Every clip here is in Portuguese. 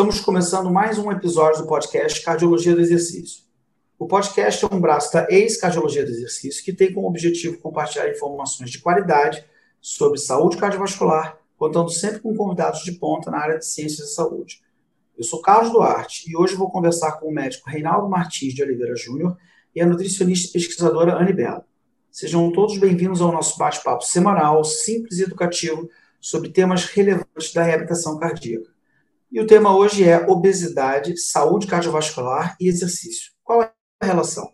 Estamos começando mais um episódio do podcast Cardiologia do Exercício. O podcast é um braço da ex-Cardiologia do Exercício que tem como objetivo compartilhar informações de qualidade sobre saúde cardiovascular, contando sempre com convidados de ponta na área de ciências da saúde. Eu sou Carlos Duarte e hoje vou conversar com o médico Reinaldo Martins de Oliveira Júnior e a nutricionista e pesquisadora Anne Bela. Sejam todos bem-vindos ao nosso bate-papo semanal, simples e educativo, sobre temas relevantes da reabilitação cardíaca. E o tema hoje é obesidade, saúde cardiovascular e exercício. Qual é a relação?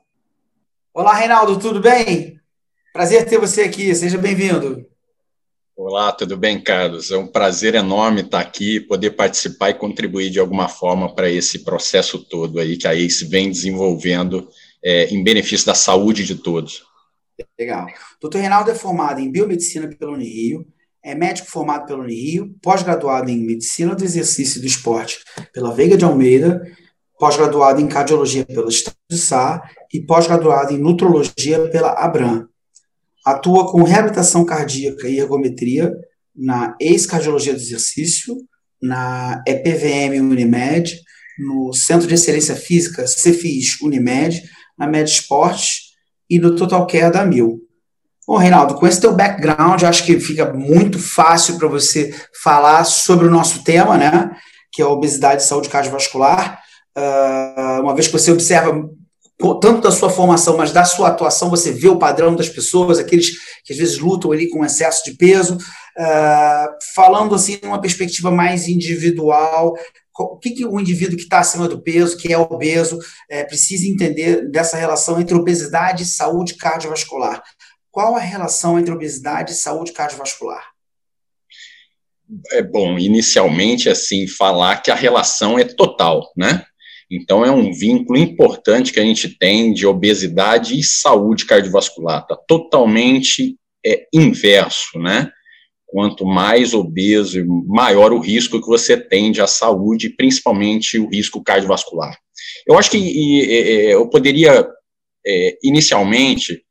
Olá, Reinaldo, tudo bem? Prazer ter você aqui, seja bem-vindo. Olá, tudo bem, Carlos? É um prazer enorme estar aqui, poder participar e contribuir de alguma forma para esse processo todo aí que a ACE vem desenvolvendo é, em benefício da saúde de todos. Legal. Doutor Reinaldo é formado em biomedicina pelo Unirio, é médico formado pelo Unirio, pós-graduado em Medicina do Exercício e do Esporte pela Veiga de Almeida, pós-graduado em Cardiologia pelo Estado de Sá e pós-graduado em Nutrologia pela Abram. Atua com reabilitação cardíaca e ergometria na ex-cardiologia do exercício, na EPVM Unimed, no Centro de Excelência Física Cefis Unimed, na Med e no Total Care da Mil. Bom, Reinaldo, com esse teu background, acho que fica muito fácil para você falar sobre o nosso tema, né? Que é a obesidade e saúde cardiovascular. Uh, uma vez que você observa tanto da sua formação, mas da sua atuação, você vê o padrão das pessoas, aqueles que às vezes lutam ali com excesso de peso, uh, falando assim numa perspectiva mais individual, o que, que o indivíduo que está acima do peso, que é obeso, é, precisa entender dessa relação entre obesidade e saúde cardiovascular? Qual a relação entre obesidade e saúde cardiovascular? É bom, inicialmente, assim, falar que a relação é total, né? Então, é um vínculo importante que a gente tem de obesidade e saúde cardiovascular. Está totalmente é, inverso, né? Quanto mais obeso, maior o risco que você tem de a saúde, principalmente o risco cardiovascular. Eu acho que e, e, eu poderia, é, inicialmente,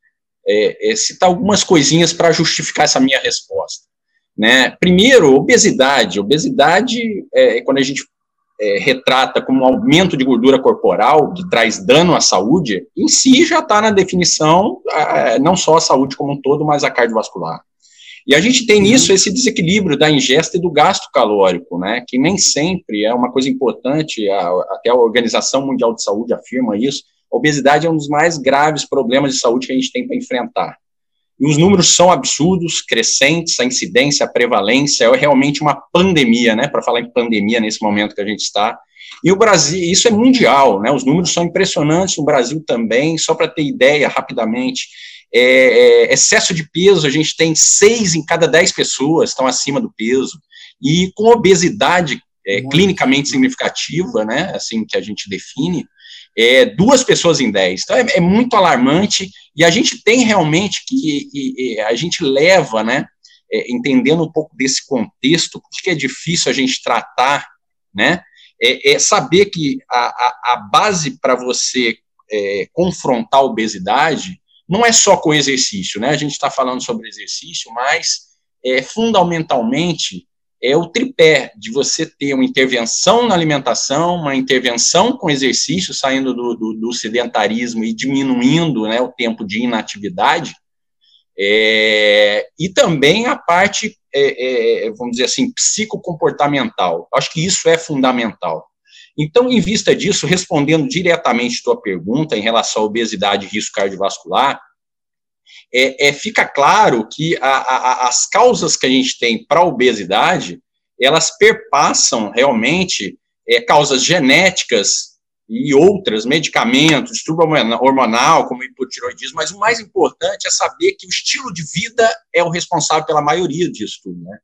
é, é, citar algumas coisinhas para justificar essa minha resposta. Né? Primeiro, obesidade. Obesidade, é, quando a gente é, retrata como um aumento de gordura corporal que traz dano à saúde, em si já está na definição, é, não só a saúde como um todo, mas a cardiovascular. E a gente tem nisso esse desequilíbrio da ingesta e do gasto calórico, né, que nem sempre é uma coisa importante, a, até a Organização Mundial de Saúde afirma isso, obesidade é um dos mais graves problemas de saúde que a gente tem para enfrentar. E os números são absurdos, crescentes, a incidência, a prevalência, é realmente uma pandemia, né, para falar em pandemia nesse momento que a gente está. E o Brasil, isso é mundial, né, os números são impressionantes, no Brasil também, só para ter ideia, rapidamente, é, é, excesso de peso, a gente tem seis em cada dez pessoas estão acima do peso, e com obesidade é, clinicamente significativa, né, assim que a gente define, é, duas pessoas em dez. Então, é, é, muito alarmante e a gente tem realmente que, e, e, a gente leva, né, é, entendendo um pouco desse contexto, porque é difícil a gente tratar, né, é, é saber que a, a, a base para você é, confrontar a obesidade não é só com exercício, né, a gente está falando sobre exercício, mas é, fundamentalmente é o tripé de você ter uma intervenção na alimentação, uma intervenção com exercício, saindo do, do, do sedentarismo e diminuindo né, o tempo de inatividade, é, e também a parte, é, é, vamos dizer assim, psicocomportamental. Acho que isso é fundamental. Então, em vista disso, respondendo diretamente tua pergunta em relação à obesidade e risco cardiovascular, é, é, fica claro que a, a, as causas que a gente tem para a obesidade, elas perpassam realmente é, causas genéticas e outras, medicamentos, distúrbio hormonal, como hipotiroidismo, mas o mais importante é saber que o estilo de vida é o responsável pela maioria disso tudo, né?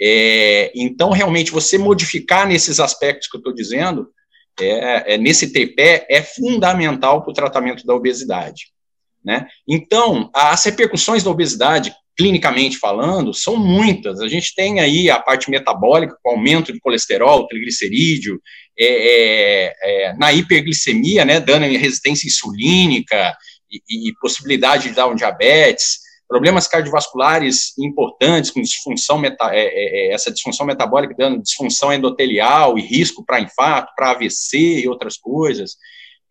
É, então, realmente, você modificar nesses aspectos que eu estou dizendo, é, é, nesse tripé, é fundamental para o tratamento da obesidade. Né? Então, as repercussões da obesidade, clinicamente falando, são muitas. A gente tem aí a parte metabólica, com aumento de colesterol, triglicerídeo, é, é, é, na hiperglicemia, né, dano em resistência insulínica e, e, possibilidade de dar um diabetes. problemas cardiovasculares importantes, com disfunção meta, é, é, é essa disfunção metabólica dando disfunção endotelial e risco para infarto, para AVC e outras coisas.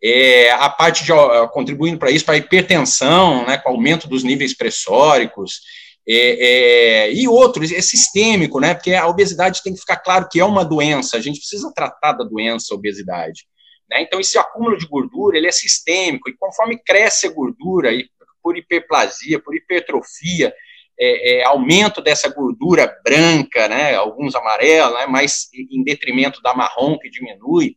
É, a parte de contribuindo para isso, para hipertensão, né, com aumento dos níveis pressóricos, é, é, e outros, é sistêmico, né? Porque a obesidade tem que ficar claro que é uma doença, a gente precisa tratar da doença, a obesidade. Né? Então, esse acúmulo de gordura, ele é sistêmico, e conforme cresce a gordura, e por hiperplasia, por hipertrofia, é, é, aumento dessa gordura branca, né, alguns amarela, né, mas em detrimento da marrom, que diminui,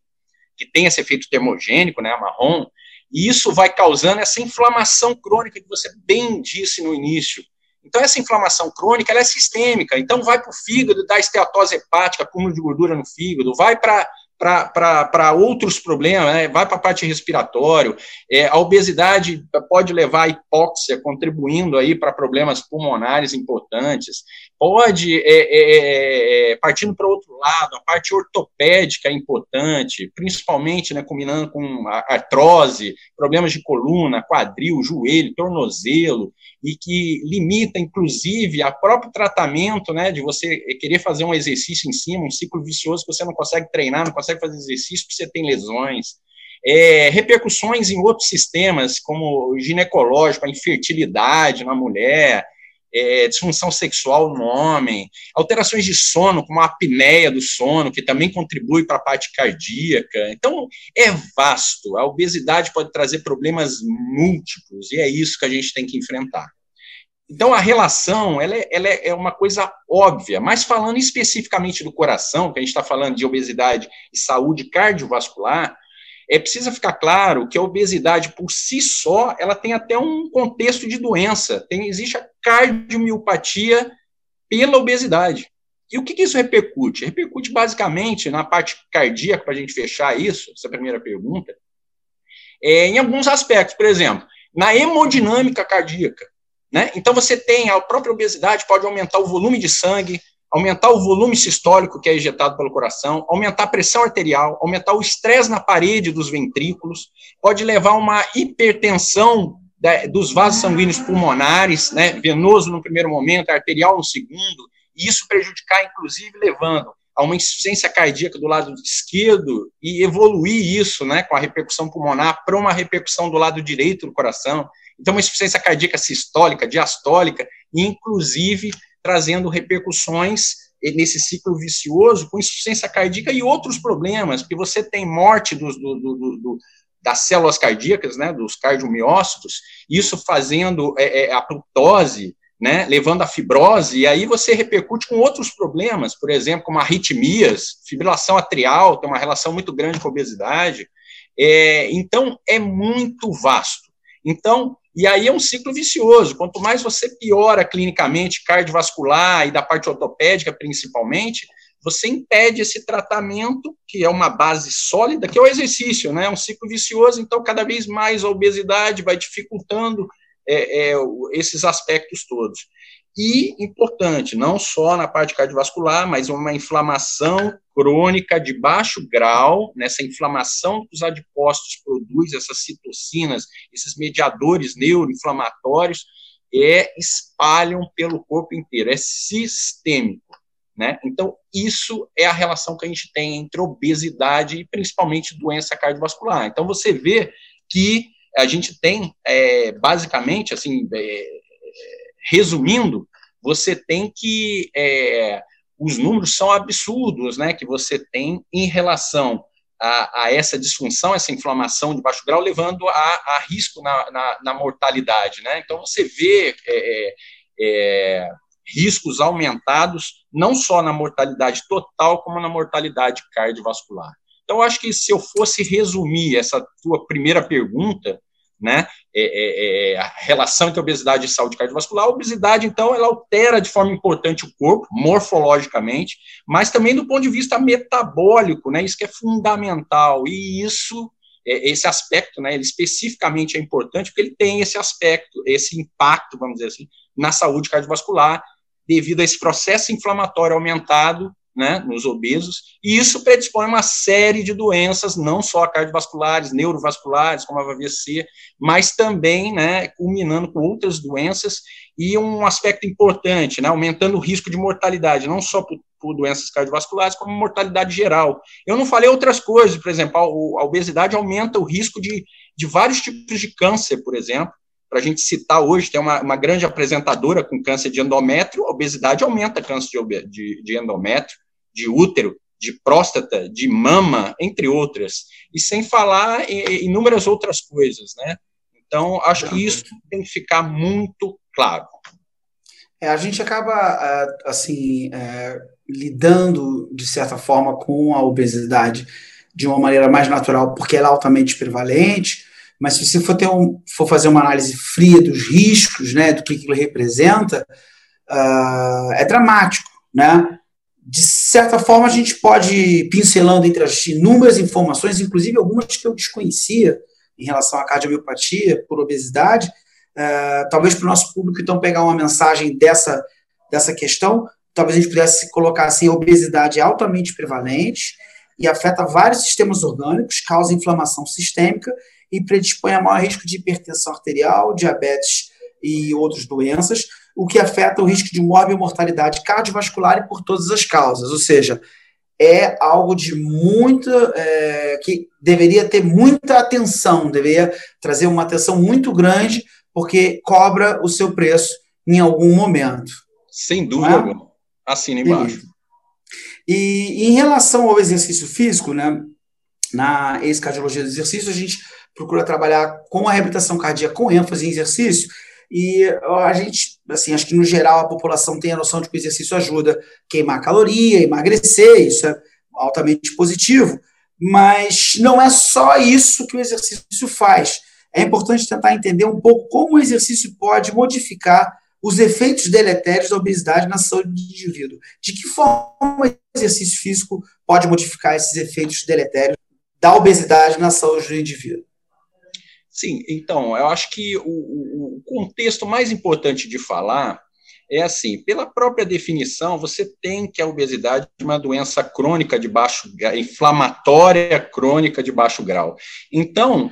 que tem esse efeito termogênico, né, marrom, e isso vai causando essa inflamação crônica que você bem disse no início, então, essa inflamação crônica ela é sistêmica. Então, vai para o fígado, dá esteatose hepática, acúmulo de gordura no fígado, vai para para outros problemas, né? vai para a parte respiratória. É, a obesidade pode levar à hipóxia, contribuindo aí para problemas pulmonares importantes. Pode, é, é, é partindo para outro lado, a parte ortopédica é importante, principalmente né, combinando com artrose, problemas de coluna, quadril, joelho, tornozelo, e que limita, inclusive, a próprio tratamento, né, de você querer fazer um exercício em cima, um ciclo vicioso que você não consegue treinar, não consegue fazer exercício porque você tem lesões. É, repercussões em outros sistemas, como o ginecológico, a infertilidade na mulher, é, disfunção sexual no homem, alterações de sono, como a apneia do sono, que também contribui para a parte cardíaca. Então, é vasto. A obesidade pode trazer problemas múltiplos, e é isso que a gente tem que enfrentar. Então, a relação ela é, ela é uma coisa óbvia, mas falando especificamente do coração, que a gente está falando de obesidade e saúde cardiovascular, é precisa ficar claro que a obesidade por si só, ela tem até um contexto de doença. Tem, existe a cardiomiopatia pela obesidade. E o que, que isso repercute? Repercute basicamente na parte cardíaca, para a gente fechar isso, essa primeira pergunta, é, em alguns aspectos. Por exemplo, na hemodinâmica cardíaca. Né? Então, você tem a própria obesidade, pode aumentar o volume de sangue, aumentar o volume sistólico que é injetado pelo coração, aumentar a pressão arterial, aumentar o estresse na parede dos ventrículos, pode levar a uma hipertensão dos vasos sanguíneos pulmonares, né, venoso no primeiro momento, arterial no segundo, e isso prejudicar, inclusive, levando a uma insuficiência cardíaca do lado esquerdo e evoluir isso, né, com a repercussão pulmonar para uma repercussão do lado direito do coração. Então, uma insuficiência cardíaca sistólica, diastólica, inclusive trazendo repercussões nesse ciclo vicioso com insuficiência cardíaca e outros problemas, porque você tem morte do, do, do, das células cardíacas, né, dos cardiomiócitos, isso fazendo é, é, a plutose, né, levando à fibrose, e aí você repercute com outros problemas, por exemplo, como arritmias, fibrilação atrial, tem uma relação muito grande com a obesidade, é, então é muito vasto. Então, e aí é um ciclo vicioso. Quanto mais você piora clinicamente, cardiovascular e da parte ortopédica principalmente, você impede esse tratamento, que é uma base sólida, que é o exercício, né? É um ciclo vicioso, então cada vez mais a obesidade vai dificultando é, é, esses aspectos todos. E, importante, não só na parte cardiovascular, mas uma inflamação crônica de baixo grau, nessa inflamação que os adipócitos produz, essas citocinas, esses mediadores neuroinflamatórios, é, espalham pelo corpo inteiro, é sistêmico. Né? Então, isso é a relação que a gente tem entre obesidade e principalmente doença cardiovascular. Então, você vê que a gente tem, é, basicamente, assim, é, resumindo, você tem que. É, os números são absurdos, né? Que você tem em relação a, a, essa disfunção, essa inflamação de baixo grau, levando a, a risco na, na, na, mortalidade, né? Então, você vê é, é, é riscos aumentados, não só na mortalidade total, como na mortalidade cardiovascular. Então, acho que se eu fosse resumir essa tua primeira pergunta, né, é, é, é, a relação entre obesidade e saúde cardiovascular. A obesidade, então, ela altera de forma importante o corpo, morfologicamente, mas também do ponto de vista metabólico, né, isso que é fundamental, e isso, é, esse aspecto, né, ele especificamente é importante, porque ele tem esse aspecto, esse impacto, vamos dizer assim, na saúde cardiovascular, devido a esse processo inflamatório aumentado, né, nos obesos, e isso predispõe uma série de doenças, não só cardiovasculares, neurovasculares, como a AVC, mas também, né, culminando com outras doenças, e um aspecto importante, né, aumentando o risco de mortalidade, não só por, por doenças cardiovasculares, como mortalidade geral. Eu não falei outras coisas, por exemplo, a, a obesidade aumenta o risco de, de vários tipos de câncer, por exemplo, para a gente citar hoje, tem uma, uma, grande apresentadora com câncer de endométrio, a obesidade aumenta câncer de, de, de endométrio, de útero, de próstata, de mama, entre outras, e sem falar em inúmeras outras coisas, né? Então, acho que isso tem que ficar muito claro. É, a gente acaba, é, assim, é, lidando, de certa forma, com a obesidade de uma maneira mais natural, porque ela é altamente prevalente, mas se você for, ter um, for fazer uma análise fria dos riscos, né, do que aquilo representa, uh, é dramático, né? De certa forma, a gente pode ir pincelando entre as inúmeras informações, inclusive algumas que eu desconhecia em relação à cardiomiopatia por obesidade, uh, talvez para o nosso público, então, pegar uma mensagem dessa, dessa questão, talvez a gente pudesse colocar assim, a obesidade é altamente prevalente e afeta vários sistemas orgânicos, causa inflamação sistêmica e predispõe a maior risco de hipertensão arterial, diabetes e outras doenças, o que afeta o risco de morte e mortalidade cardiovascular e por todas as causas. Ou seja, é algo de muita. É, que deveria ter muita atenção, deveria trazer uma atenção muito grande, porque cobra o seu preço em algum momento. Sem dúvida é? alguma. Assina embaixo. E em relação ao exercício físico, né, na ex-cardiologia do exercício, a gente procura trabalhar com a reabilitação cardíaca com ênfase em exercício. E a gente, assim, acho que no geral a população tem a noção de que o exercício ajuda a queimar caloria, emagrecer, isso é altamente positivo, mas não é só isso que o exercício faz. É importante tentar entender um pouco como o exercício pode modificar os efeitos deletérios da obesidade na saúde do indivíduo. De que forma o exercício físico pode modificar esses efeitos deletérios da obesidade na saúde do indivíduo? Sim, então, eu acho que o, o, contexto mais importante de falar é assim, pela própria definição, você tem que a obesidade é uma doença crônica de baixo, inflamatória crônica de baixo grau. Então,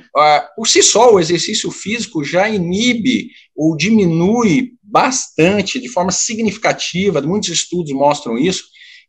por si só, o exercício físico já inibe ou diminui bastante, de forma significativa, muitos estudos mostram isso,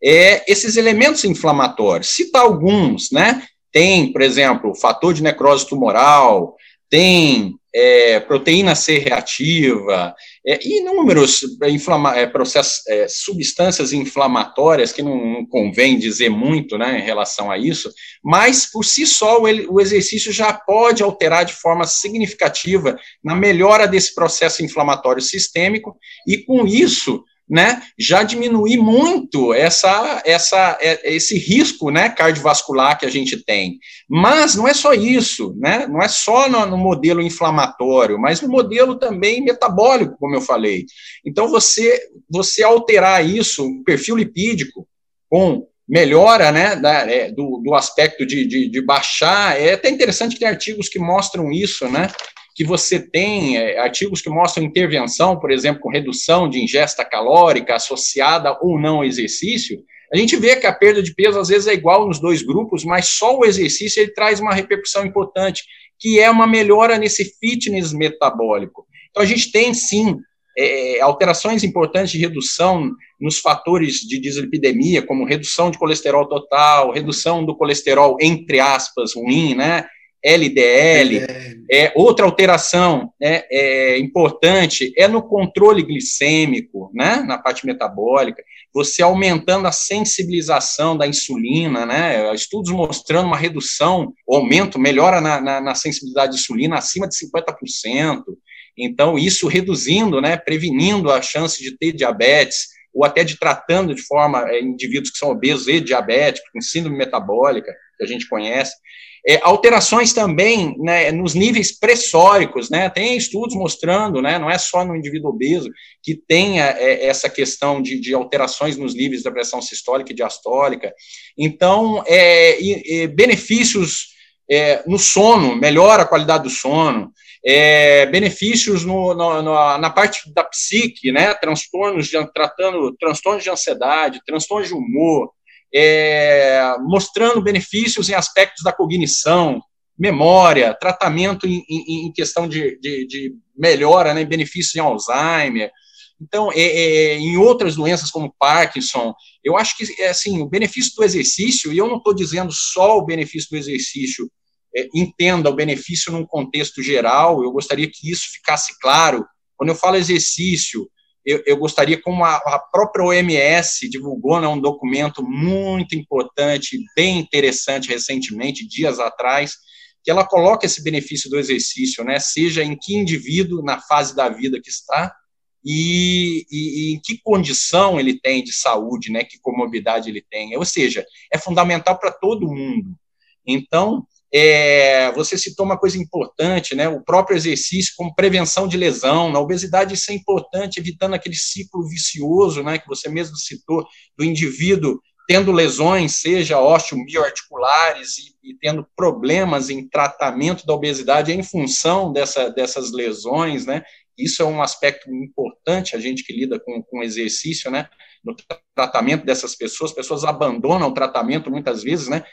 é, esses elementos inflamatórios. Citar alguns, né? Tem, por exemplo, fator de necrose tumoral, tem é, proteína C reativa, é, inúmeros inflama, é, processos, é, substâncias inflamatórias, que não, não, convém dizer muito né, em relação a isso, mas por si só o, o exercício já pode alterar de forma significativa na melhora desse processo inflamatório sistêmico, e com isso né, já diminuir muito essa, essa, é, esse risco né, cardiovascular que a gente tem. Mas não é só isso, né, não é só no, no, modelo inflamatório, mas no modelo também metabólico, como eu falei. Então, você, você alterar isso, o perfil lipídico, com melhora né, da, é, do, do aspecto de, de, de baixar, é até interessante que tem artigos que mostram isso, né, que você tem é, artigos que mostram intervenção, por exemplo, com redução de ingesta calórica associada ou não ao exercício, a gente vê que a perda de peso às vezes é igual nos dois grupos, mas só o exercício ele traz uma repercussão importante, que é uma melhora nesse fitness metabólico. Então a gente tem sim é, alterações importantes de redução nos fatores de dislipidemia, como redução de colesterol total, redução do colesterol entre aspas ruim, né? LDL. É, outra alteração né, é, importante é no controle glicêmico, né, na parte metabólica, você aumentando a sensibilização da insulina, né, estudos mostrando uma redução, aumento, melhora na, na, na sensibilidade de insulina acima de 50%. Então, isso reduzindo, né, prevenindo a chance de ter diabetes, ou até de tratando de forma é, indivíduos que são obesos e diabéticos, com síndrome metabólica, que a gente conhece. É, alterações também né, nos níveis pressóricos, né, tem estudos mostrando, né, não é só no indivíduo obeso, que tenha é, essa questão de, de, alterações nos níveis da pressão sistólica e diastólica. Então, é, e, benefícios é, no sono, melhora a qualidade do sono, é, benefícios no, no, no, na parte da psique, né, transtornos de, tratando transtornos de ansiedade, transtornos de humor, é, mostrando benefícios em aspectos da cognição, memória, tratamento em, em, em questão de, de, de, melhora, né, benefícios em Alzheimer. Então, é, é, em outras doenças como Parkinson, eu acho que é, assim, o benefício do exercício, e eu não estou dizendo só o benefício do exercício, é, entenda o benefício num contexto geral, eu gostaria que isso ficasse claro. Quando eu falo exercício, eu, eu gostaria, como a, a, própria OMS divulgou né, um documento muito importante, bem interessante recentemente, dias atrás, que ela coloca esse benefício do exercício, né, seja em que indivíduo na fase da vida que está e, e, e, em que condição ele tem de saúde, né, que comorbidade ele tem. Ou seja, é fundamental para todo mundo. Então, é, você citou uma coisa importante, né, o próprio exercício como prevenção de lesão. Na obesidade, isso é importante, evitando aquele ciclo vicioso, né, que você mesmo citou, do indivíduo tendo lesões, seja osteomioarticulares e, e tendo problemas em tratamento da obesidade em função dessa, dessas lesões, né? Isso é um aspecto importante, a gente que lida com, com exercício, né? No tratamento dessas pessoas, pessoas abandonam o tratamento muitas vezes, né?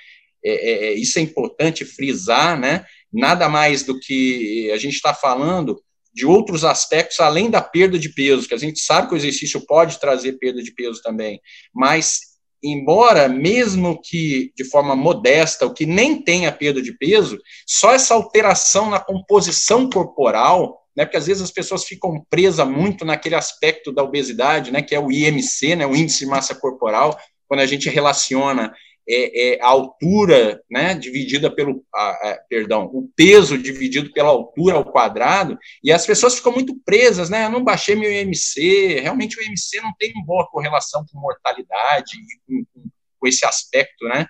É, é, é isso é importante frisar, né? Nada mais do que a gente está falando de outros aspectos além da perda de peso, que a gente sabe que o exercício pode trazer perda de peso também, mas embora, mesmo que de forma modesta, o que nem tenha perda de peso, só essa alteração na composição corporal, né, porque às vezes as pessoas ficam presas muito naquele aspecto da obesidade, né, que é o IMC, né, o índice de massa corporal, quando a gente relaciona é, é, a altura, né, dividida pelo, a, a, perdão, o peso dividido pela altura ao quadrado, e as pessoas ficam muito presas, né, eu não baixei meu IMC, realmente o IMC não tem boa correlação com mortalidade e com, com esse aspecto, né,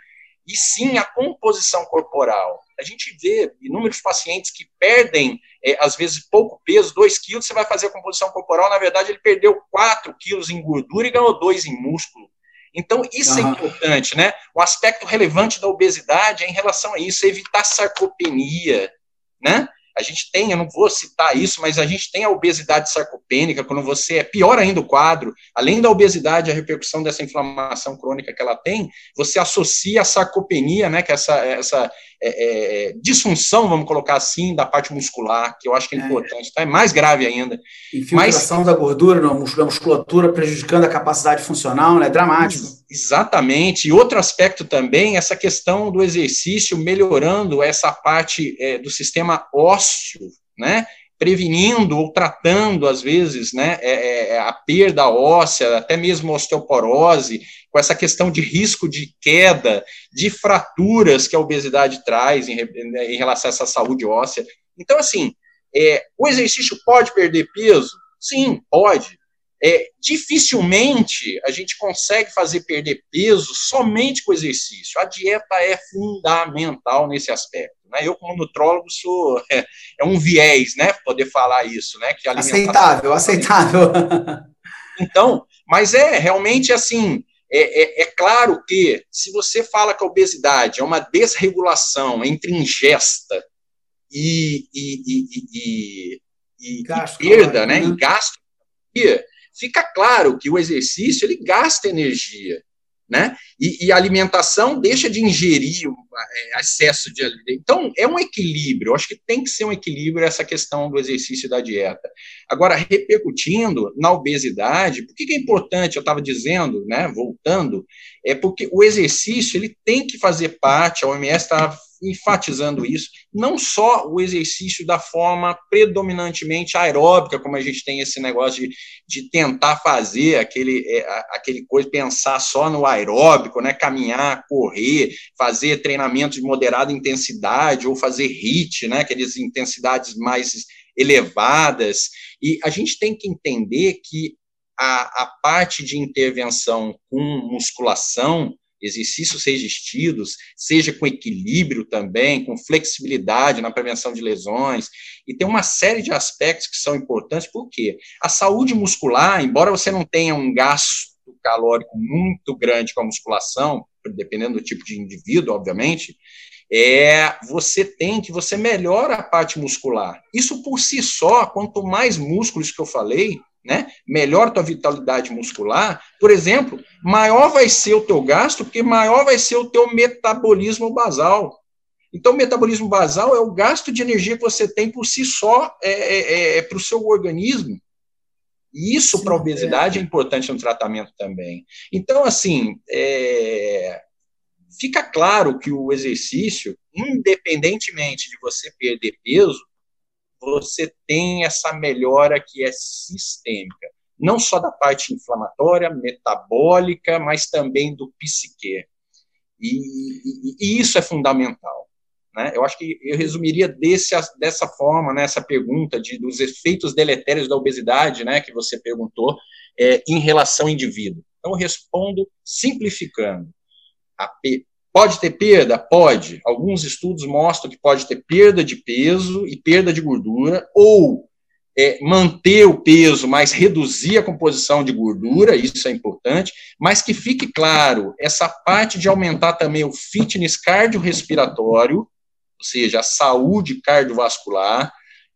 e sim a composição corporal. A gente vê inúmeros pacientes que perdem, é, às vezes, pouco peso, 2 quilos, você vai fazer a composição corporal, na verdade, ele perdeu 4 quilos em gordura e ganhou 2 em músculo. Então, isso uhum. é importante, né? O aspecto relevante da obesidade é em relação a isso, evitar sarcopenia, né? A gente tem, eu não vou citar isso, mas a gente tem a obesidade sarcopênica, quando você é pior ainda o quadro, além da obesidade, a repercussão dessa inflamação crônica que ela tem, você associa a sarcopenia, né, que é essa, essa é, é, disfunção, vamos colocar assim, da parte muscular, que eu acho que é, é. importante, tá? é mais grave ainda. Infiltração Mas, da gordura na musculatura prejudicando a capacidade funcional, né? Dramático. Exatamente. E outro aspecto também, essa questão do exercício melhorando essa parte é, do sistema ósseo, né? prevenindo ou tratando, às vezes, né, é, é, a perda óssea, até mesmo osteoporose, com essa questão de risco de queda, de fraturas que a obesidade traz em, em relação a essa saúde óssea. Então, assim, é, o exercício pode perder peso? Sim, pode. É, dificilmente a gente consegue fazer perder peso somente com exercício. A dieta é fundamental nesse aspecto. Né? Eu, como nutrólogo, sou é, é, um viés, né? Poder falar isso, né? Que aceitável, aceitável. Então, mas é realmente assim. É, é, é, claro que se você fala que a obesidade é uma desregulação entre ingesta e, e, e, e, gasto, perda, né, né? E gasto, fica claro que o exercício ele gasta energia, né? E, e a alimentação deixa de ingerir é, excesso de então é um equilíbrio. Eu acho que tem que ser um equilíbrio essa questão do exercício e da dieta. Agora repercutindo na obesidade, por que, que é importante? Eu estava dizendo, né? Voltando, é porque o exercício ele tem que fazer parte. A OMS está enfatizando isso, não só o exercício da forma predominantemente aeróbica, como a gente tem esse negócio de, de tentar fazer aquele, é, aquele coisa, pensar só no aeróbico, né, caminhar, correr, fazer treinamento de moderada intensidade, ou fazer HIIT, né, aquelas intensidades mais elevadas, e a gente tem que entender que a, a parte de intervenção com musculação, exercícios resistidos, seja com equilíbrio também, com flexibilidade na prevenção de lesões, e tem uma série de aspectos que são importantes, porque a saúde muscular, embora você não tenha um gasto calórico muito grande com a musculação, dependendo do tipo de indivíduo, obviamente, é você tem que você melhora a parte muscular. Isso por si só, quanto mais músculos que eu falei, né? Melhora tua vitalidade muscular, por exemplo, maior vai ser o teu gasto, porque maior vai ser o teu metabolismo basal. Então, o metabolismo basal é o gasto de energia que você tem por si só é, é, é, é para o seu organismo. E isso para a obesidade é. é importante no tratamento também. Então, assim, é, fica claro que o exercício, independentemente de você perder peso, você tem essa melhora que é sistêmica, não só da parte inflamatória, metabólica, mas também do psique. E, e, e isso é fundamental. Né? Eu acho que eu resumiria desse, dessa forma, né, essa pergunta de, dos efeitos deletérios da obesidade, né, que você perguntou, é, em relação ao indivíduo. Então, eu respondo simplificando. A, Pode ter perda? Pode. Alguns estudos mostram que pode ter perda de peso e perda de gordura, ou é, manter o peso, mas reduzir a composição de gordura, isso é importante, mas que fique claro, essa parte de aumentar também o fitness cardiorrespiratório, ou seja, a saúde cardiovascular,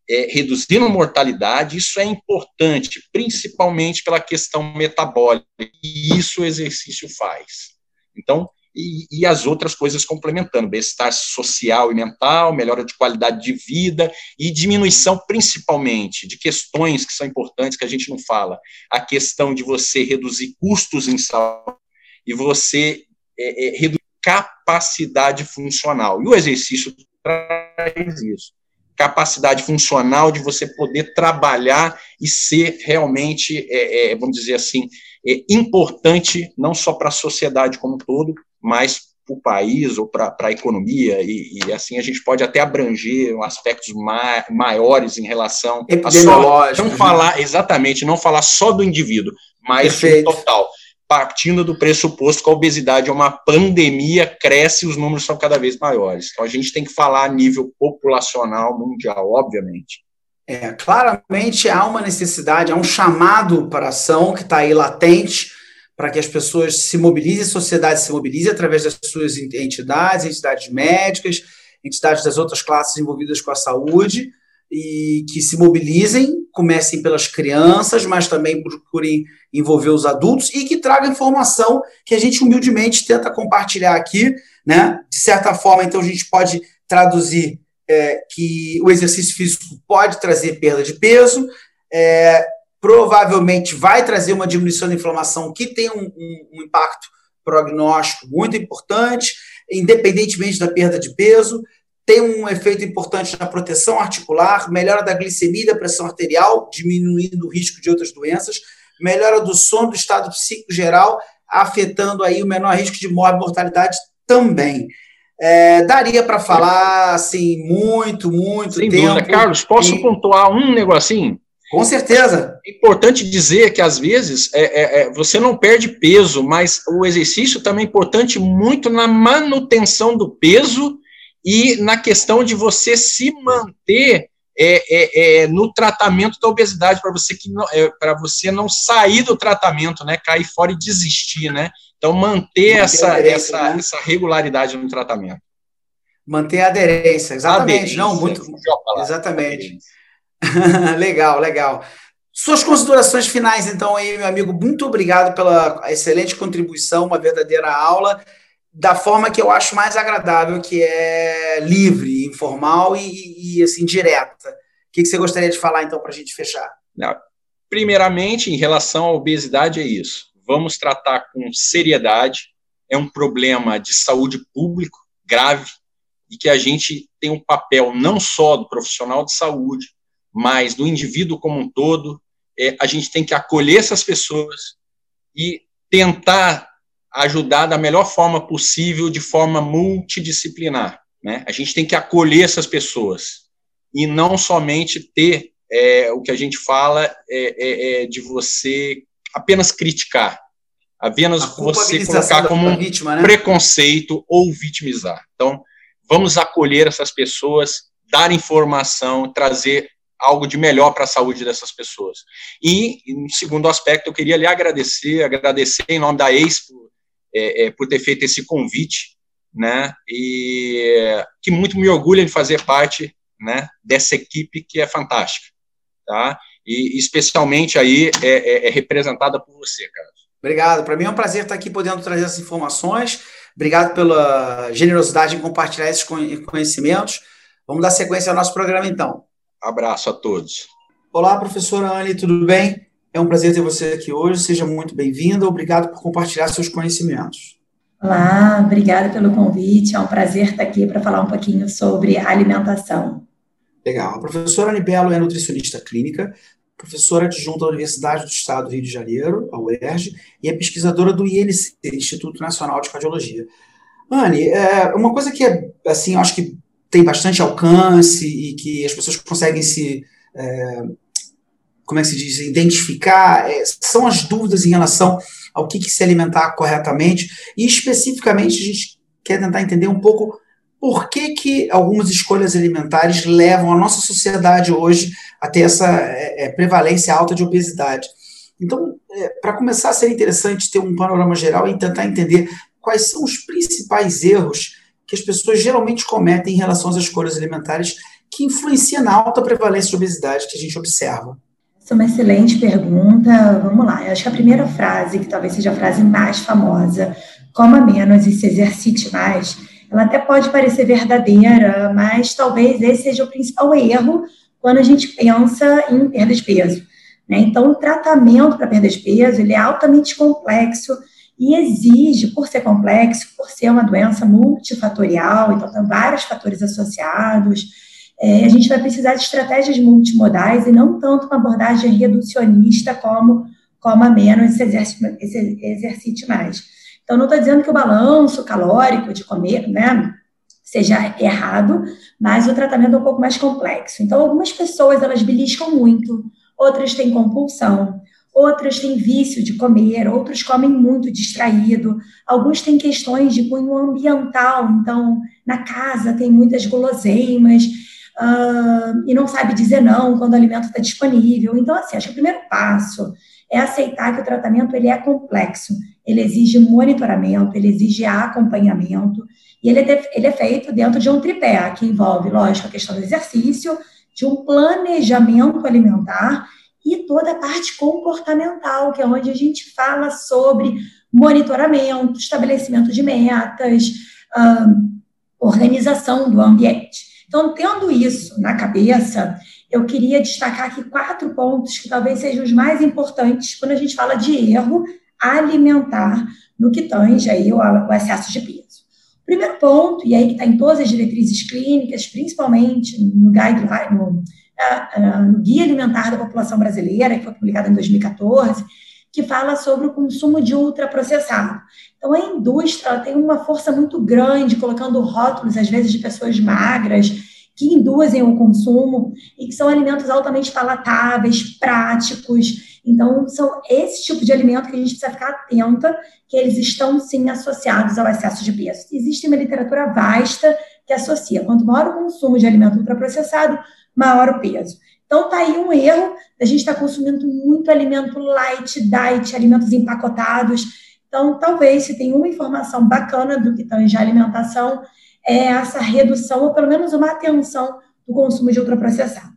é, reduzindo a mortalidade, isso é importante, principalmente pela questão metabólica, e isso o exercício faz. Então, e, e as outras coisas complementando, bem-estar social e mental, melhora de qualidade de vida e diminuição, principalmente, de questões que são importantes que a gente não fala. A questão de você reduzir custos em saúde e você é, é, reduzir capacidade funcional. E o exercício traz isso capacidade funcional de você poder trabalhar e ser realmente, é, é, vamos dizer assim, é, importante não só para a sociedade como um todo, mas para o país ou para a economia, e, e, assim a gente pode até abranger aspectos ma maiores em relação a só, não né? falar exatamente, não falar só do indivíduo, mas do total. Partindo do pressuposto que a obesidade é uma pandemia, cresce e os números são cada vez maiores. Então a gente tem que falar a nível populacional mundial, obviamente. É, claramente há uma necessidade, há um chamado para ação que está aí latente para que as pessoas se mobilizem, a sociedade se mobilize através das suas entidades, entidades médicas, entidades das outras classes envolvidas com a saúde, e que se mobilizem, comecem pelas crianças, mas também procurem envolver os adultos e que tragam informação que a gente humildemente tenta compartilhar aqui, né? De certa forma, então a gente pode traduzir é, que o exercício físico pode trazer perda de peso, é, provavelmente vai trazer uma diminuição da inflamação que tem um, um, um impacto prognóstico muito importante, independentemente da perda de peso, tem um efeito importante na proteção articular, melhora da glicemia e da pressão arterial, diminuindo o risco de outras doenças, melhora do sono, do estado psíquico geral, afetando aí o menor risco de morte e mortalidade também. É, daria para falar assim muito, muito Sem tempo. Dúvida. Carlos, posso e... pontuar um negocinho? Com certeza. É importante dizer que, às vezes, é, é, é, você não perde peso, mas o exercício também é importante muito na manutenção do peso e na questão de você se manter é, é, no tratamento da obesidade, para você, que não, para você não sair do tratamento, né, cair fora e desistir, né? Então, manter, manter essa, essa, né? essa regularidade no tratamento. Manter a aderência, exatamente. Aderência, não, muito. Exatamente. legal, legal. Suas considerações finais, então, aí, meu amigo, muito obrigado pela excelente contribuição, uma verdadeira aula, da forma que eu acho mais agradável, que é livre, informal e, e assim, direta. O que, você gostaria de falar, então, para a gente fechar? Primeiramente, em relação à obesidade, é isso. Vamos tratar com seriedade. É um problema de saúde público grave e que a gente tem um papel não só do profissional de saúde, mas do indivíduo como um todo, é, a gente tem que acolher essas pessoas e tentar ajudar da melhor forma possível, de forma multidisciplinar. Né? A gente tem que acolher essas pessoas e não somente ter é, o que a gente fala é, é, é de você apenas criticar, apenas você colocar como um vítima, né? preconceito ou vitimizar. Então, vamos acolher essas pessoas, dar informação, trazer algo de melhor para a saúde dessas pessoas. E, em segundo aspecto, eu queria lhe agradecer, agradecer em nome da EIS por, é, é, por ter feito esse convite, né, e que muito me orgulha de fazer parte, né, dessa equipe que é fantástica, tá? e especialmente aí é, é, é representada por você, cara. Obrigado. Para mim é um prazer estar aqui podendo trazer essas informações. Obrigado pela generosidade em compartilhar esses conhecimentos. Vamos dar sequência ao nosso programa, então. Abraço a todos. Olá, professora Anne, tudo bem? É um prazer ter você aqui hoje. Seja muito bem-vinda. Obrigado por compartilhar seus conhecimentos. Olá, obrigada pelo convite. É um prazer estar aqui para falar um pouquinho sobre alimentação. Legal. A professora Anne Belo é nutricionista clínica, professora adjunta da Universidade do Estado do Rio de Janeiro, a UERJ, e é pesquisadora do INC, Instituto Nacional de Cardiologia. Anne, é uma coisa que é, assim, eu acho que tem bastante alcance e que as pessoas conseguem se, é, como é que se diz, identificar, é, são as dúvidas em relação ao que, que se alimentar corretamente, e especificamente a gente quer tentar entender um pouco por que, que algumas escolhas alimentares levam a nossa sociedade hoje a ter essa é, é prevalência alta de obesidade. Então, é, para começar, seria interessante ter um panorama geral e tentar entender quais são os principais erros que as pessoas geralmente cometem em relação às escolhas alimentares que influenciam na alta prevalência de obesidade que a gente observa. Essa é uma excelente pergunta. Vamos lá. Eu acho que a primeira frase, que talvez seja a frase mais famosa, coma menos e se exercite mais, ela até pode parecer verdadeira, mas talvez esse seja o principal erro quando a gente pensa em perda de peso. Né? Então, o tratamento para perda de peso ele é altamente complexo e exige, por ser complexo, por ser uma doença multifatorial, então tem vários fatores associados, é, a gente vai precisar de estratégias multimodais e não tanto uma abordagem reducionista como coma menos e se exercite mais. Então, não estou dizendo que o balanço calórico de comer, né, seja errado, mas o tratamento é um pouco mais complexo. Então, algumas pessoas, elas beliscam muito, outras têm compulsão, outras têm vício de comer, outros comem muito distraído, alguns têm questões de cunho ambiental, então, na casa tem muitas guloseimas, uh, e não sabe dizer não quando o alimento está disponível. Então, assim, acho que o primeiro passo é aceitar que o tratamento ele é complexo, ele exige monitoramento, ele exige acompanhamento, e ele é, ele é feito dentro de um tripé, que envolve, lógico, a questão do exercício, de um planejamento alimentar e toda a parte comportamental, que é onde a gente fala sobre monitoramento, estabelecimento de metas, organização do ambiente. Então, tendo isso na cabeça, eu queria destacar aqui quatro pontos que talvez sejam os mais importantes quando a gente fala de erro alimentar no que tange aí o, o excesso de peso. Primeiro ponto, e aí que está em todas as diretrizes clínicas, principalmente no guideline, no, no Guia Alimentar da População Brasileira, que foi publicado em 2014, que fala sobre o consumo de ultraprocessado. Então, a indústria tem uma força muito grande, colocando rótulos, às vezes, de pessoas magras, que induzem o consumo e que são alimentos altamente palatáveis, práticos. Então, são esse tipo de alimento que a gente precisa ficar atenta, que eles estão, sim, associados ao excesso de peso. Existe uma literatura vasta que associa. Quanto maior o consumo de alimento ultraprocessado, maior o peso. Então, tá aí um erro a gente estar tá consumindo muito alimento light, diet, alimentos empacotados. Então, talvez, se tem uma informação bacana do que tange a alimentação, é essa redução, ou pelo menos uma atenção do consumo de ultraprocessado.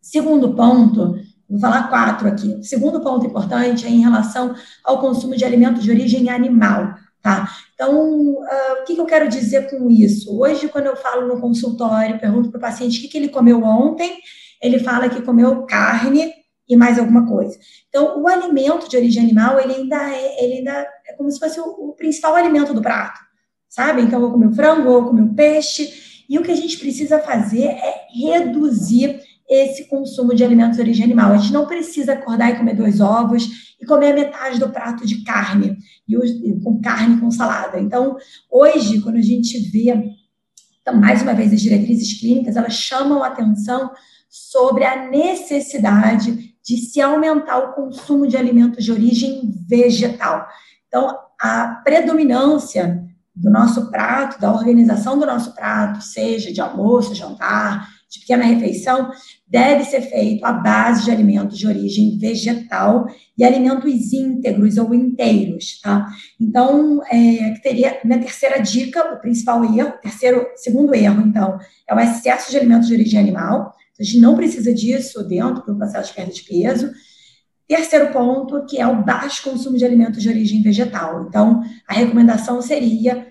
Segundo ponto, vou falar quatro aqui. Segundo ponto importante é em relação ao consumo de alimentos de origem animal. Tá? Então, uh, o que, que, eu quero dizer com isso? Hoje, quando eu falo no consultório, pergunto para o paciente o que, que ele comeu ontem, ele fala que comeu carne e mais alguma coisa. Então, o alimento de origem animal, ele ainda é, ele ainda é como se fosse o, o principal alimento do prato, sabe? Então, eu o frango, eu o peixe, e o que a gente precisa fazer é reduzir esse consumo de alimentos de origem animal. A gente não precisa acordar e comer dois ovos e comer metade do prato de carne, e com carne com salada. Então, hoje, quando a gente vê, então, mais uma vez, as diretrizes clínicas, elas chamam a atenção sobre a necessidade de se aumentar o consumo de alimentos de origem vegetal. Então, a predominância do nosso prato, da organização do nosso prato, seja de almoço, jantar, de pequena refeição, deve ser feito à base de alimentos de origem vegetal e alimentos íntegros ou inteiros, tá? Então, é, que teria, minha terceira dica, o principal erro, terceiro, segundo erro, então, é o excesso de alimentos de origem animal, A gente não precisa disso dentro do processo de perda de peso. Terceiro ponto, que é o baixo consumo de alimentos de origem vegetal. Então, a recomendação seria,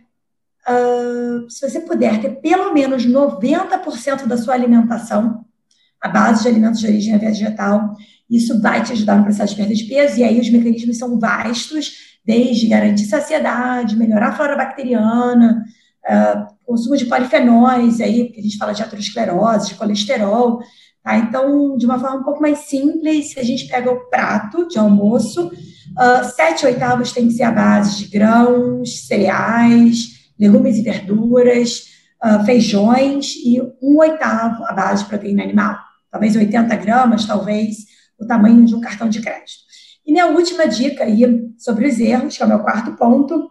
uh, se você puder ter pelo menos 90% da sua alimentação à base de alimentos de origem vegetal, isso vai te ajudar no processo de perda de peso, e aí os mecanismos são vastos, desde garantir saciedade, melhorar a flora bacteriana, uh, consumo de polifenóis, aí, que a gente fala de aterosclerose, de colesterol, Tá? Então, de uma forma um pouco mais simples, a gente pega o prato de almoço, uh, sete oitavos tem que ser a base de grãos, cereais, legumes e verduras, uh, feijões, e um oitavo a base de proteína animal. Talvez 80 gramas, talvez o tamanho de um cartão de crédito. E minha última dica aí sobre os erros, que é o meu quarto ponto,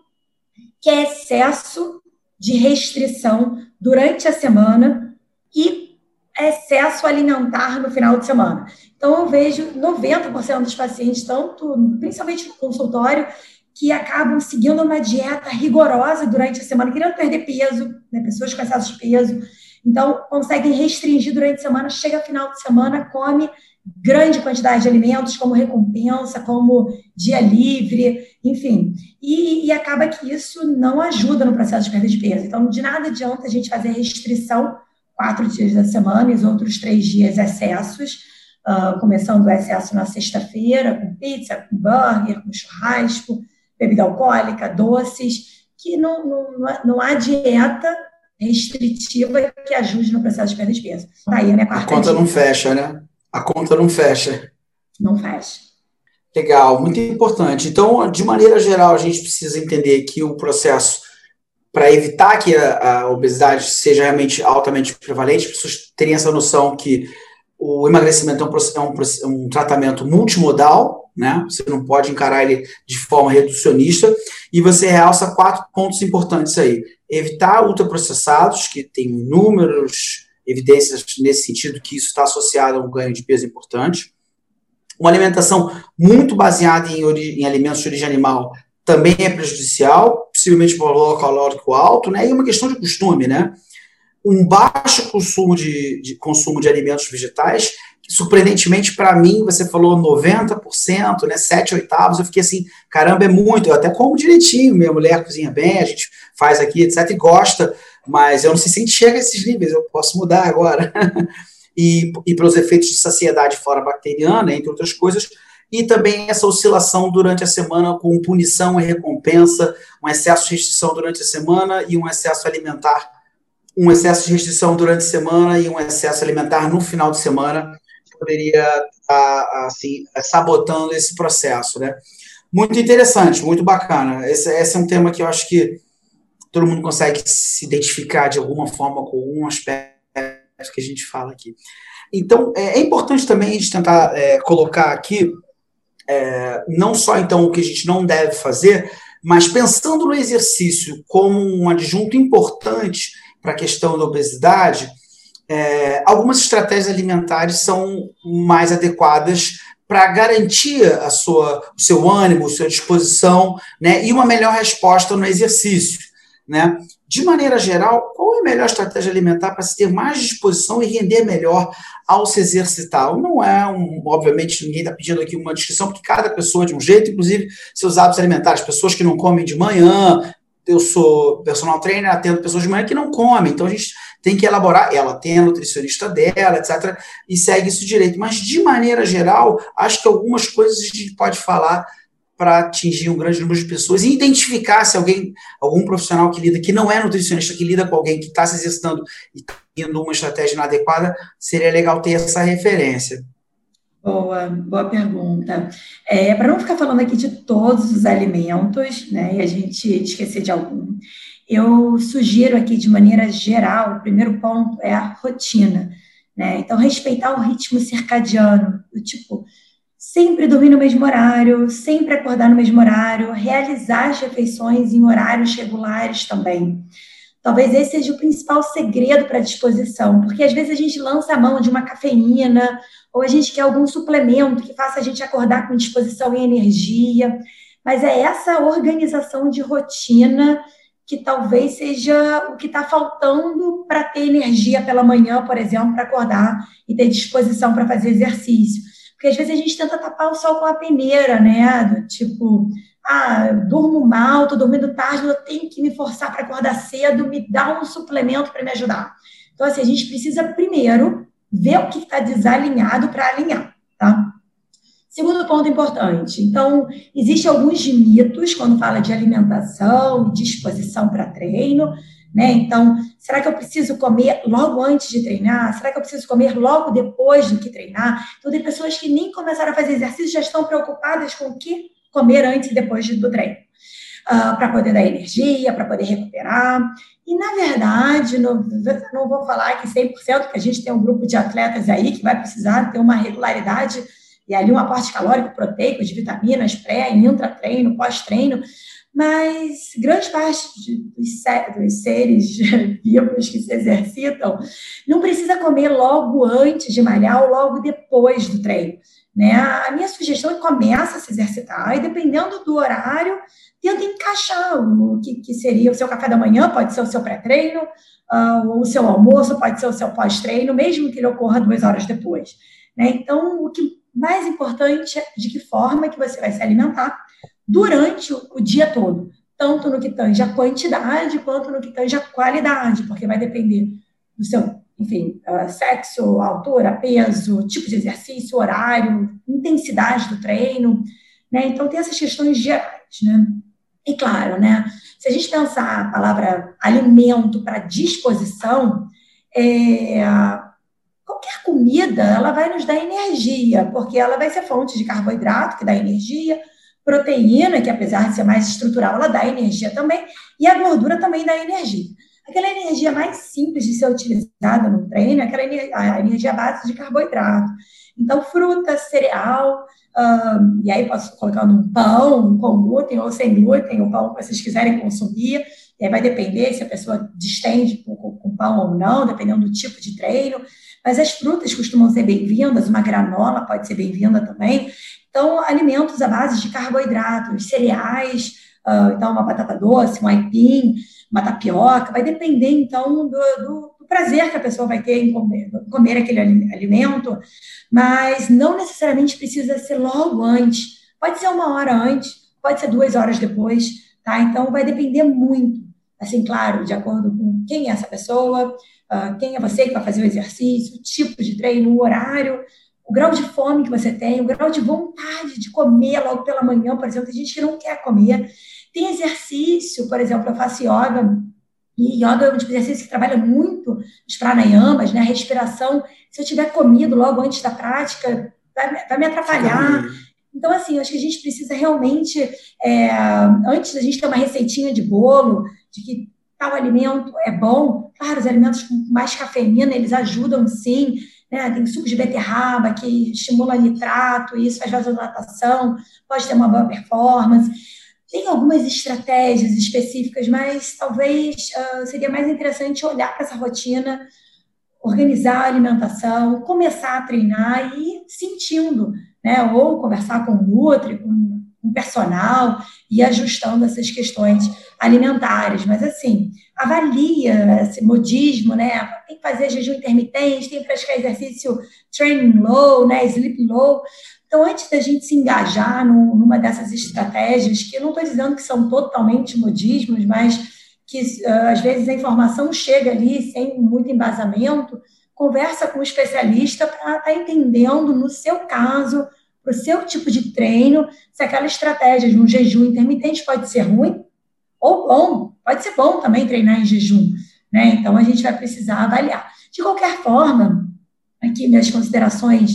que é excesso de restrição durante a semana e excesso alimentar no final de semana. Então, eu vejo 90% dos pacientes, tanto, principalmente no consultório, que acabam seguindo uma dieta rigorosa durante a semana, querendo perder peso, né, pessoas com excesso de peso. Então, conseguem restringir durante a semana, chega final de semana, come grande quantidade de alimentos como recompensa, como dia livre, enfim. E, e acaba que isso não ajuda no processo de perda de peso. Então, de nada adianta a gente fazer restrição quatro dias da semana e os outros três dias excessos, uh, começando o excesso na sexta-feira, com pizza, com burger, com churrasco, bebida alcoólica, doces, que não, não, não há dieta restritiva que ajude no processo de perda de peso. Tá aí a minha quarta A conta dica. não fecha, né? A conta não fecha. Não fecha. Legal, muito importante. Então, de maneira geral, a gente precisa entender que o processo para evitar que a, a, obesidade seja realmente altamente prevalente, as pessoas terem essa noção que o emagrecimento é um, é um, é um, tratamento multimodal, né? Você não pode encarar ele de forma reducionista, e você realça quatro pontos importantes aí. Evitar ultraprocessados, que tem inúmeras evidências nesse sentido que isso está associado a um ganho de peso importante. Uma alimentação muito baseada em, em alimentos de origem animal também é prejudicial, possivelmente por valor calórico alto, né? E uma questão de costume, né? Um baixo consumo de, de consumo de alimentos vegetais, surpreendentemente para mim, você falou 90%, né? 7 oitavos, eu fiquei assim, caramba, é muito, eu até como direitinho, minha mulher cozinha bem, a gente faz aqui, etc, e gosta, mas eu não sei se a gente chega a esses níveis, eu posso mudar agora. e, e pelos efeitos de saciedade fora bacteriana, entre outras coisas, e também essa oscilação durante a semana com punição e recompensa, um excesso de restrição durante a semana e um excesso alimentar, um excesso de restrição durante a semana e um excesso alimentar no final de semana poderia estar tá, assim sabotando esse processo, né? Muito interessante, muito bacana. Esse, esse é um tema que eu acho que todo mundo consegue se identificar de alguma forma com um aspecto que a gente fala aqui. Então, é, é importante também a gente tentar é, colocar aqui é, não só então o que a gente não deve fazer, mas pensando no exercício como um adjunto importante para a questão da obesidade, é, algumas estratégias alimentares são mais adequadas para garantir a sua, o seu ânimo, a sua disposição, né, e uma melhor resposta no exercício, né? De maneira geral, qual é a melhor estratégia alimentar para se ter mais disposição e render melhor ao se exercitar? Não é, um, obviamente, ninguém está pedindo aqui uma descrição, porque cada pessoa de um jeito, inclusive seus hábitos alimentares, pessoas que não comem de manhã, eu sou personal trainer, atendo pessoas de manhã que não comem, então a gente tem que elaborar, ela tem a nutricionista dela, etc., e segue isso direito. Mas, de maneira geral, acho que algumas coisas a gente pode falar para atingir um grande número de pessoas e identificar se alguém, algum profissional que lida, que não é nutricionista, que lida com alguém que está se exercitando e está indo uma estratégia inadequada, seria legal ter essa referência. Boa, boa pergunta. É, para não ficar falando aqui de todos os alimentos, né, e a gente esquecer de algum, eu sugiro aqui de maneira geral, o primeiro ponto é a rotina, né? Então, respeitar o ritmo circadiano, do tipo, sempre dormir no mesmo horário, sempre acordar no mesmo horário, realizar as refeições em horários regulares também. Talvez esse seja o principal segredo para a disposição, porque às vezes a gente lança a mão de uma cafeína, ou a gente quer algum suplemento que faça a gente acordar com disposição e energia, mas é essa organização de rotina que talvez seja o que está faltando para ter energia pela manhã, por exemplo, para acordar e ter disposição para fazer exercício. Porque às vezes a gente tenta tapar o sol com a peneira, né? Do tipo, ah, eu durmo mal, estou dormindo tarde, eu tenho que me forçar para acordar cedo, me dá um suplemento para me ajudar. Então, assim, a gente precisa primeiro ver o que está desalinhado para alinhar, tá? Segundo ponto importante, então, existem alguns mitos quando fala de alimentação e disposição para treino, né? Então, será que eu preciso comer logo antes de treinar? Será que eu preciso comer logo depois do que treinar? Então, tem pessoas que nem começaram a fazer exercício já estão preocupadas com o que comer antes e depois do treino. Uh, para poder dar energia, para poder recuperar. E, na verdade, não, não vou falar que 100%, porque a gente tem um grupo de atletas aí que vai precisar ter uma regularidade e ali um aporte calórico, proteico, de vitaminas, pré, intra-treino, pós-treino, mas grande parte dos seres vivos que se exercitam não precisa comer logo antes de malhar ou logo depois do treino. Né? A minha sugestão é comece a se exercitar e, dependendo do horário, tenta encaixar o que, que seria o seu café da manhã, pode ser o seu pré-treino, uh, o seu almoço, pode ser o seu pós-treino, mesmo que ele ocorra duas horas depois. Né? Então, o que mais importante é de que forma que você vai se alimentar durante o, o dia todo, tanto no que tange a quantidade quanto no que tange a qualidade, porque vai depender do seu, enfim, uh, sexo, altura, peso, tipo de exercício, horário, intensidade do treino, né? Então tem essas questões gerais, né? E claro, né? Se a gente pensar a palavra alimento para disposição, é, qualquer comida, ela vai nos dar energia, porque ela vai ser fonte de carboidrato, que dá energia, proteína, que apesar de ser mais estrutural, ela dá energia também, e a gordura também dá energia. Aquela energia mais simples de ser utilizada no treino é aquela energia, a energia base de carboidrato. Então, fruta, cereal, um, e aí posso colocar num pão com glúten ou sem glúten, o pão que vocês quiserem consumir, e aí vai depender se a pessoa distende com, com pão ou não, dependendo do tipo de treino. Mas as frutas costumam ser bem-vindas, uma granola pode ser bem-vinda também. Então, alimentos à base de carboidratos, cereais, uh, então uma batata doce, um aipim, uma tapioca, vai depender então do, do, do, prazer que a pessoa vai ter em comer, comer aquele alimento, mas não necessariamente precisa ser logo antes. Pode ser uma hora antes, pode ser duas horas depois, tá? Então vai depender muito, assim, claro, de acordo com quem é essa pessoa, uh, quem é você que vai fazer o exercício, o tipo de treino, o horário, o grau de fome que você tem, o grau de vontade de comer logo pela manhã, por exemplo, tem gente que não quer comer. Tem exercício, por exemplo, eu faço yoga, e yoga é um tipo de exercício que trabalha muito os pranayamas, né? A respiração. Se eu tiver comido logo antes da prática, vai, vai me atrapalhar. Então, assim, acho que a gente precisa realmente, é, antes da gente ter uma receitinha de bolo, de que tal alimento é bom. Claro, os alimentos com mais cafeína, eles ajudam sim. Né? Tem suco de beterraba que estimula nitrato, isso faz vasodilatação, pode ter uma boa performance. Tem algumas estratégias específicas, mas talvez uh, seria mais interessante olhar para essa rotina, organizar a alimentação, começar a treinar e sentindo, né? Ou conversar com o Nutri, com um personal e ajustando essas questões alimentares. Mas, assim, avalia esse modismo, né? Tem que fazer jejum intermitente, tem que praticar exercício training low, né? Sleep low. Então, antes da gente se engajar numa dessas estratégias, que eu não estou dizendo que são totalmente modismos, mas que uh, às vezes a informação chega ali sem muito embasamento, conversa com o um especialista para estar tá entendendo, no seu caso, para o seu tipo de treino, se aquela estratégia de um jejum intermitente pode ser ruim ou bom, pode ser bom também treinar em jejum, né? Então a gente vai precisar avaliar. De qualquer forma, aqui minhas considerações,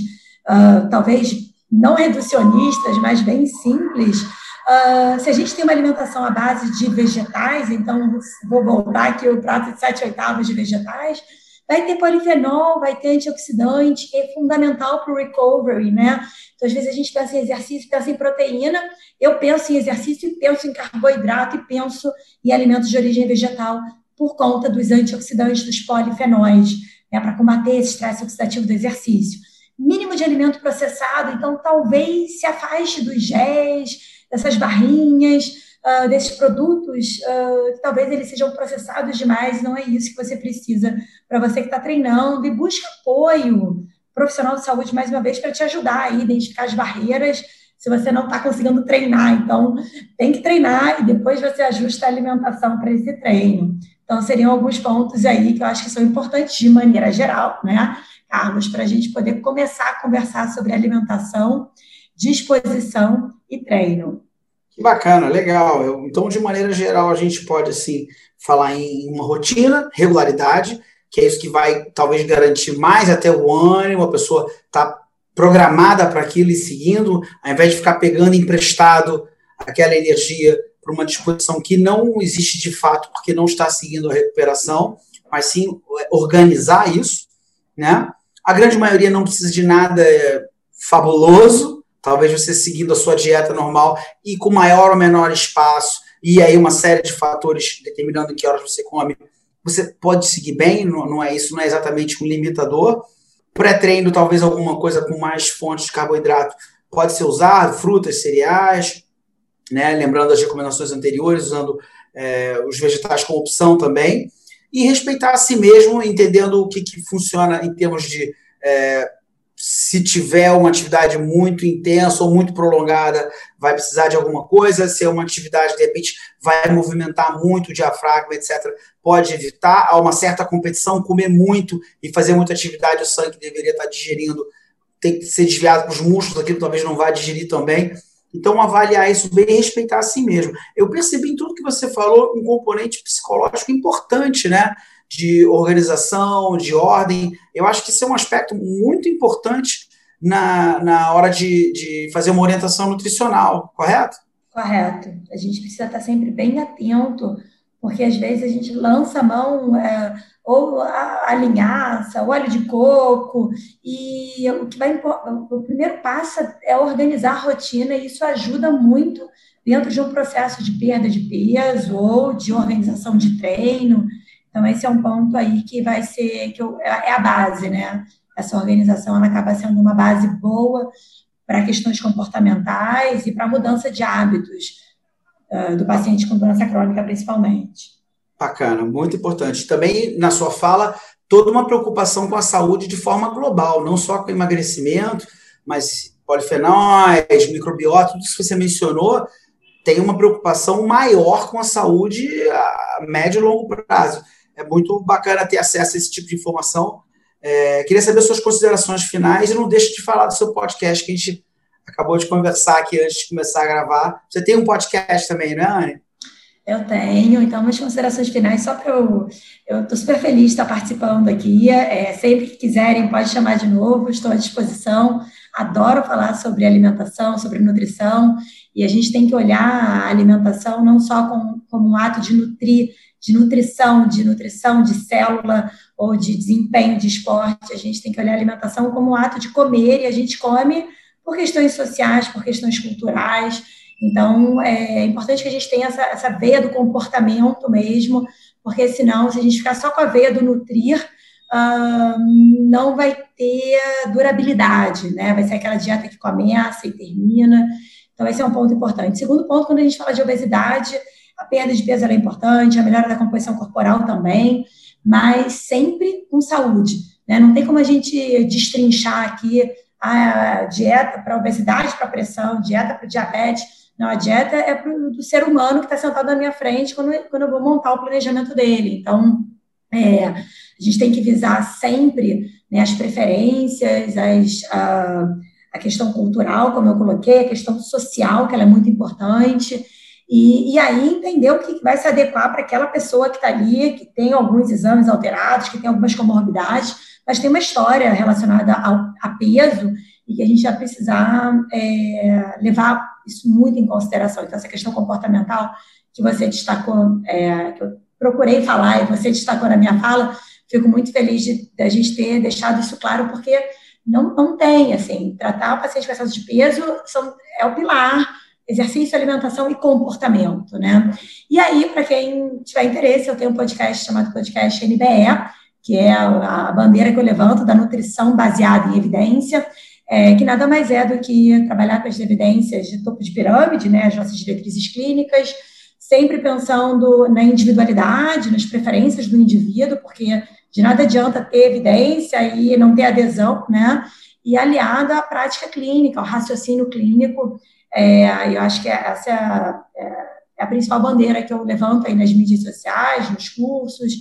uh, talvez não reducionistas, mas bem simples. Uh, se a gente tem uma alimentação à base de vegetais, então vou voltar aqui o prato de 7 oitavos de vegetais, vai ter polifenol, vai ter antioxidante, que é fundamental para o recovery, né? Então, às vezes a gente pensa em exercício, pensa em proteína, eu penso em exercício e penso em carboidrato e penso em alimentos de origem vegetal por conta dos antioxidantes, dos polifenóis, né, para combater esse estresse oxidativo do exercício. Mínimo de alimento processado, então talvez se afaste dos géis, dessas barrinhas, uh, desses produtos, uh, talvez eles sejam processados demais, não é isso que você precisa para você que está treinando, e busca apoio profissional de saúde, mais uma vez, para te ajudar a identificar as barreiras se você não está conseguindo treinar. Então, tem que treinar e depois você ajusta a alimentação para esse treino. Então, seriam alguns pontos aí que eu acho que são importantes de maneira geral, né, Carlos, para a gente poder começar a conversar sobre alimentação, disposição e treino. Que bacana, legal. Então, de maneira geral, a gente pode, assim, falar em uma rotina, regularidade, que é isso que vai talvez garantir mais até o ânimo, a pessoa está programada para aquilo e seguindo, ao invés de ficar pegando emprestado aquela energia para uma disposição que não existe de fato, porque não está seguindo a recuperação, mas sim é, organizar isso, né? A grande maioria não precisa de nada é, fabuloso, talvez você seguindo a sua dieta normal e com maior ou menor espaço, e aí uma série de fatores determinando que horas você come, você pode seguir bem, não, não é isso, não é exatamente um limitador. Pré-treino, talvez alguma coisa com mais fontes de carboidrato pode ser usado, frutas, cereais, né? lembrando as recomendações anteriores, usando é, os vegetais como opção também, e respeitar a si mesmo, entendendo o que, que funciona em termos de é, se tiver uma atividade muito intensa ou muito prolongada, vai precisar de alguma coisa. Se é uma atividade, de repente, vai movimentar muito o diafragma, etc., pode evitar. Há uma certa competição, comer muito e fazer muita atividade, o sangue deveria estar digerindo, tem que ser desviado para os músculos, aquilo talvez não vá digerir também. Então, avaliar isso bem e respeitar a si mesmo. Eu percebi em tudo que você falou um componente psicológico importante, né? de organização, de ordem. Eu acho que isso é um aspecto muito importante na, na hora de, de fazer uma orientação nutricional, correto? Correto. A gente precisa estar sempre bem atento, porque às vezes a gente lança a mão é, ou a, a linhaça, o óleo de coco, e o que vai o primeiro passo é organizar a rotina, e isso ajuda muito dentro de um processo de perda de peso ou de organização de treino. Então, esse é um ponto aí que vai ser, que eu, é a base, né? Essa organização, ela acaba sendo uma base boa para questões comportamentais e para mudança de hábitos do paciente com doença crônica, principalmente. Bacana, muito importante. Também, na sua fala, toda uma preocupação com a saúde de forma global, não só com emagrecimento, mas polifenóis, microbiota, tudo isso que você mencionou, tem uma preocupação maior com a saúde a médio e longo prazo é muito bacana ter acesso a esse tipo de informação. É, queria saber suas considerações finais e não deixe de falar do seu podcast que a gente acabou de conversar aqui antes de começar a gravar. Você tem um podcast também, né, Anne? Eu tenho, então, umas considerações finais, só para eu. Eu estou super feliz de estar participando aqui. É, sempre que quiserem, pode chamar de novo, estou à disposição. Adoro falar sobre alimentação, sobre nutrição, e a gente tem que olhar a alimentação não só como, como um ato de nutrir de nutrição, de nutrição de célula ou de desempenho de esporte. A gente tem que olhar a alimentação como um ato de comer e a gente come por questões sociais, por questões culturais. Então, é importante que a gente tenha essa, essa veia do comportamento mesmo, porque senão, se a gente ficar só com a veia do nutrir, não vai ter durabilidade, né? Vai ser aquela dieta que começa e termina. Então, esse é um ponto importante. Segundo ponto, quando a gente fala de obesidade, a perda de peso é importante, a melhora da composição corporal também, mas sempre com saúde. Né? Não tem como a gente destrinchar aqui a dieta para obesidade, para pressão, dieta para diabetes. Não, a dieta é pro, do ser humano que está sentado na minha frente quando, quando eu vou montar o planejamento dele. Então, é, a gente tem que visar sempre né, as preferências, as, a, a questão cultural, como eu coloquei, a questão social, que ela é muito importante. E, e aí entender o que vai se adequar para aquela pessoa que está ali, que tem alguns exames alterados, que tem algumas comorbidades, mas tem uma história relacionada ao, a peso e que a gente vai precisar é, levar isso muito em consideração. Então, essa questão comportamental que você destacou, é, que eu procurei falar e você destacou na minha fala, fico muito feliz de, de a gente ter deixado isso claro, porque não, não tem, assim, tratar o paciente com excesso de peso são, é o pilar exercício, alimentação e comportamento, né? E aí, para quem tiver interesse, eu tenho um podcast chamado Podcast NBE, que é a, bandeira que eu levanto da nutrição baseada em evidência, é, que nada mais é do que trabalhar com as evidências de topo de pirâmide, né, as nossas diretrizes clínicas, sempre pensando na individualidade, nas preferências do indivíduo, porque de nada adianta ter evidência e não ter adesão, né? E aliada à prática clínica, ao raciocínio clínico. É, eu acho que essa é a, é a principal bandeira que eu levanto aí nas mídias sociais, nos cursos,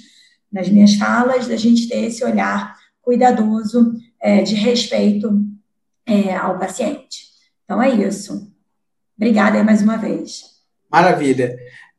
nas minhas falas, da gente ter esse olhar cuidadoso é, de respeito é, ao paciente. Então é isso. Obrigada mais uma vez. Maravilha.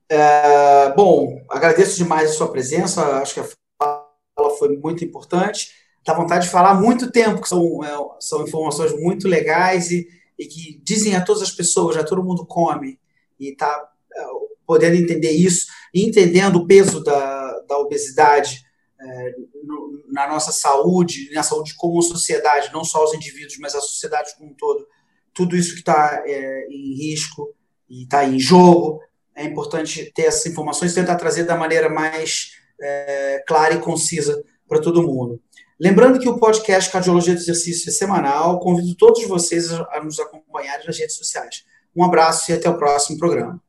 É, bom, agradeço demais a sua presença, acho que a fala foi muito importante. Dá vontade de falar muito tempo, que são, é, são informações muito legais e, e que dizem a todas as pessoas, já todo mundo come, e está é, podendo entender isso, e entendendo o peso da, da obesidade é, no, na nossa saúde, na saúde como sociedade, não só os indivíduos, mas a sociedade como um todo. Tudo isso que está é, em risco e está em jogo, é importante ter essas informações e tentar trazer da maneira mais é, clara e concisa para todo mundo. Lembrando que o podcast Cardiologia do Exercício é semanal, convido todos vocês a nos acompanharem nas redes sociais. Um abraço e até o próximo programa.